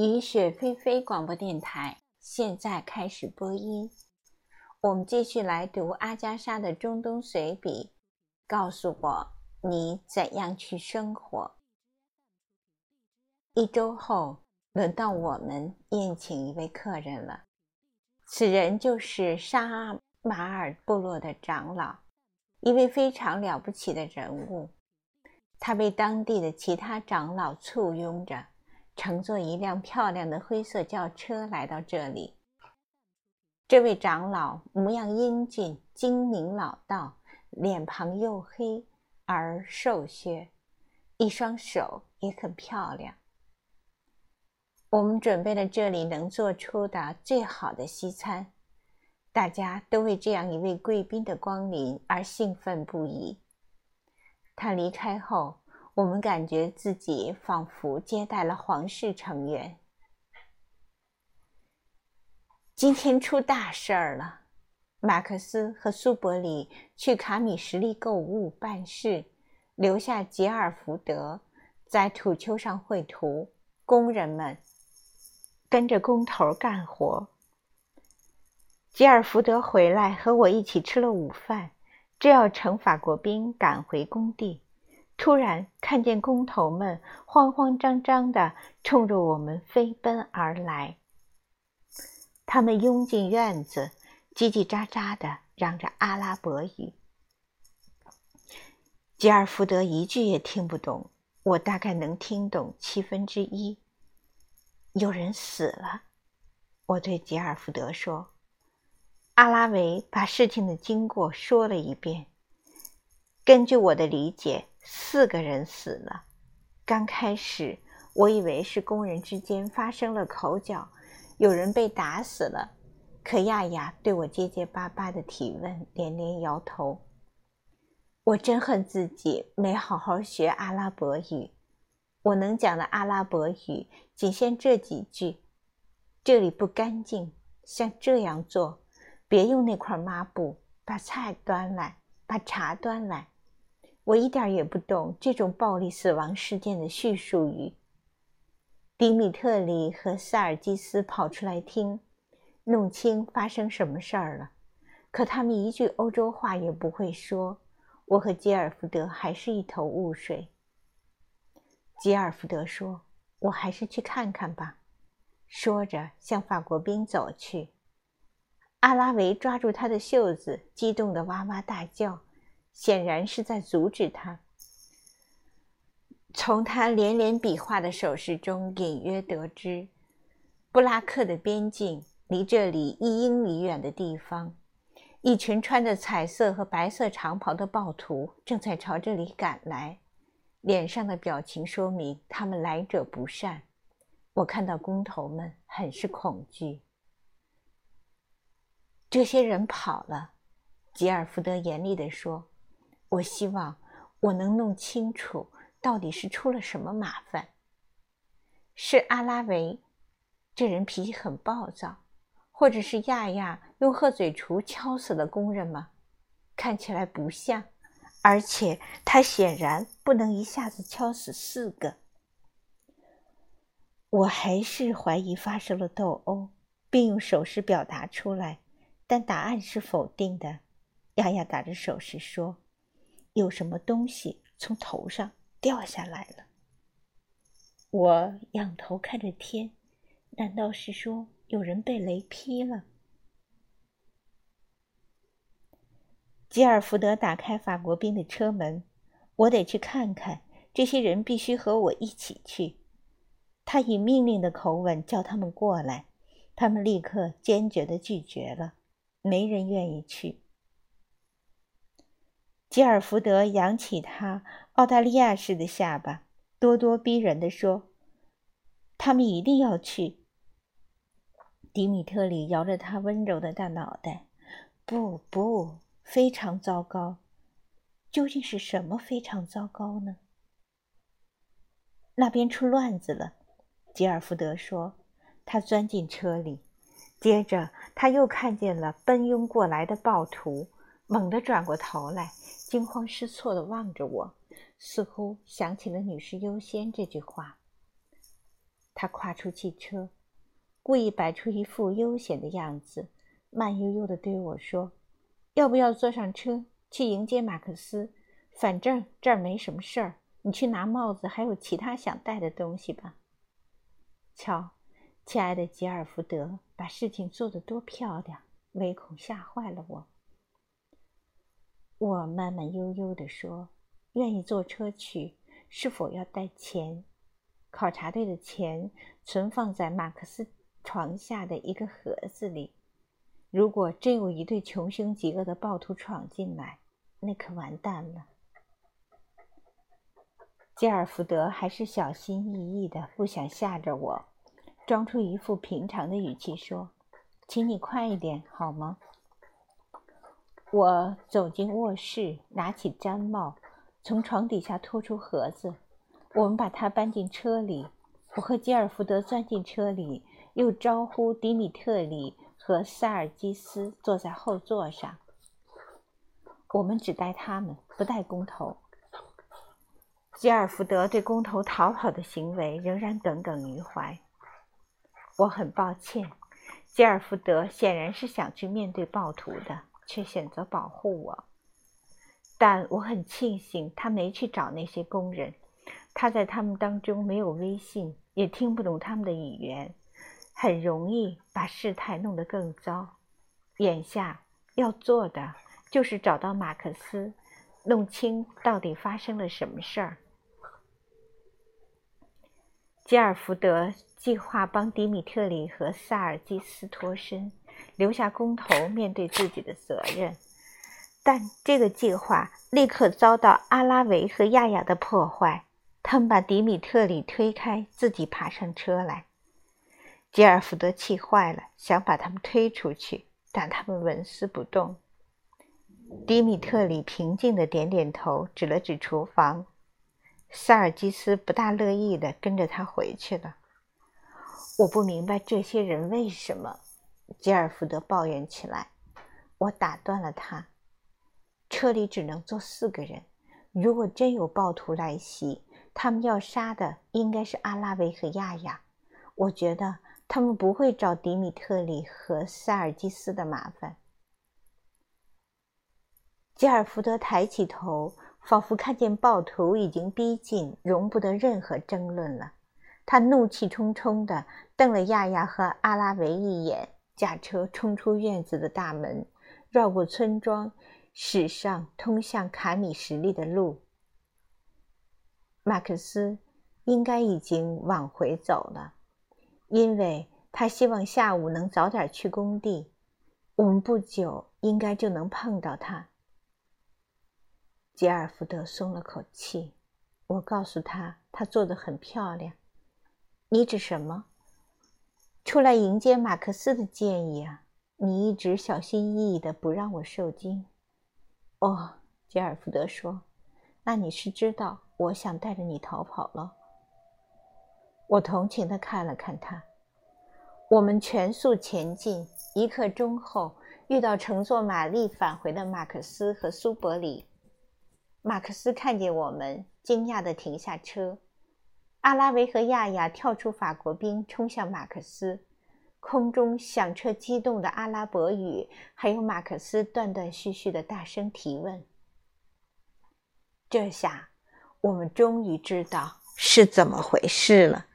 雨雪霏霏广播电台现在开始播音。我们继续来读阿加莎的中东随笔。告诉我，你怎样去生活？一周后，轮到我们宴请一位客人了。此人就是沙马尔部落的长老，一位非常了不起的人物。他被当地的其他长老簇拥着。乘坐一辆漂亮的灰色轿车来到这里。这位长老模样英俊、精明老道，脸庞黝黑而瘦削，一双手也很漂亮。我们准备了这里能做出的最好的西餐，大家都为这样一位贵宾的光临而兴奋不已。他离开后。我们感觉自己仿佛接待了皇室成员。今天出大事儿了，马克思和苏伯里去卡米什利购物办事，留下吉尔福德在土丘上绘图，工人们跟着工头干活。吉尔福德回来和我一起吃了午饭，正要乘法国兵赶回工地。突然看见工头们慌慌张张地冲着我们飞奔而来，他们拥进院子，叽叽喳喳地嚷着阿拉伯语。吉尔福德一句也听不懂，我大概能听懂七分之一。有人死了，我对吉尔福德说。阿拉维把事情的经过说了一遍。根据我的理解。四个人死了。刚开始，我以为是工人之间发生了口角，有人被打死了。可亚亚对我结结巴巴的提问，连连摇头。我真恨自己没好好学阿拉伯语。我能讲的阿拉伯语仅限这几句：“这里不干净，像这样做，别用那块抹布，把菜端来，把茶端来。”我一点也不懂这种暴力死亡事件的叙述语。迪米特里和塞尔基斯跑出来听，弄清发生什么事儿了，可他们一句欧洲话也不会说。我和吉尔福德还是一头雾水。吉尔福德说：“我还是去看看吧。”说着向法国兵走去。阿拉维抓住他的袖子，激动的哇哇大叫。显然是在阻止他。从他连连比划的手势中，隐约得知，布拉克的边境离这里一英里远的地方，一群穿着彩色和白色长袍的暴徒正在朝这里赶来，脸上的表情说明他们来者不善。我看到工头们很是恐惧。这些人跑了，吉尔福德严厉地说。我希望我能弄清楚到底是出了什么麻烦。是阿拉维，这人脾气很暴躁，或者是亚亚用鹤嘴锄敲死了工人吗？看起来不像，而且他显然不能一下子敲死四个。我还是怀疑发生了斗殴，并用手势表达出来，但答案是否定的。亚亚打着手势说。有什么东西从头上掉下来了？我仰头看着天，难道是说有人被雷劈了？吉尔福德打开法国兵的车门，我得去看看。这些人必须和我一起去。他以命令的口吻叫他们过来，他们立刻坚决的拒绝了，没人愿意去。吉尔福德扬起他澳大利亚式的下巴，咄咄逼人地说：“他们一定要去。”迪米特里摇着他温柔的大脑袋：“不，不，非常糟糕。究竟是什么非常糟糕呢？”那边出乱子了，吉尔福德说。他钻进车里，接着他又看见了奔拥过来的暴徒，猛地转过头来。惊慌失措地望着我，似乎想起了“女士优先”这句话。他跨出汽车，故意摆出一副悠闲的样子，慢悠悠地对我说：“要不要坐上车去迎接马克思？反正这儿没什么事儿，你去拿帽子，还有其他想带的东西吧。”瞧，亲爱的吉尔福德，把事情做得多漂亮，唯恐吓坏了我。我慢慢悠悠地说：“愿意坐车去，是否要带钱？”考察队的钱存放在马克思床下的一个盒子里。如果真有一对穷凶极恶的暴徒闯进来，那可完蛋了。吉尔福德还是小心翼翼的，不想吓着我，装出一副平常的语气说：“请你快一点，好吗？”我走进卧室，拿起毡帽，从床底下拖出盒子。我们把它搬进车里，我和吉尔福德钻进车里，又招呼迪米特里和塞尔基斯坐在后座上。我们只带他们，不带工头。吉尔福德对工头逃跑的行为仍然耿耿于怀。我很抱歉，吉尔福德显然是想去面对暴徒的，却选择保护我。但我很庆幸他没去找那些工人。他在他们当中没有威信，也听不懂他们的语言，很容易把事态弄得更糟。眼下要做的就是找到马克思，弄清到底发生了什么事儿。吉尔福德计划帮迪米特里和萨尔基斯脱身，留下工头面对自己的责任，但这个计划立刻遭到阿拉维和亚亚的破坏。他们把迪米特里推开，自己爬上车来。吉尔福德气坏了，想把他们推出去，但他们纹丝不动。迪米特里平静地点点头，指了指厨房。萨尔基斯不大乐意地跟着他回去了。我不明白这些人为什么，吉尔福德抱怨起来。我打断了他：“车里只能坐四个人，如果真有暴徒来袭。”他们要杀的应该是阿拉维和亚亚，我觉得他们不会找迪米特里和塞尔基斯的麻烦。吉尔福德抬起头，仿佛看见暴徒已经逼近，容不得任何争论了。他怒气冲冲地瞪了亚亚和阿拉维一眼，驾车冲出院子的大门，绕过村庄，驶上通向卡米什利的路。马克思应该已经往回走了，因为他希望下午能早点去工地。我们不久应该就能碰到他。吉尔福德松了口气。我告诉他，他做的很漂亮。你指什么？出来迎接马克思的建议啊！你一直小心翼翼的，不让我受惊。哦，吉尔福德说，那你是知道。我想带着你逃跑了。我同情的看了看他。我们全速前进，一刻钟后遇到乘坐玛丽返回的马克思和苏伯里。马克思看见我们，惊讶的停下车。阿拉维和亚亚跳出法国兵，冲向马克思。空中响彻激动的阿拉伯语，还有马克思断断续续的大声提问。这下。我们终于知道是怎么回事了。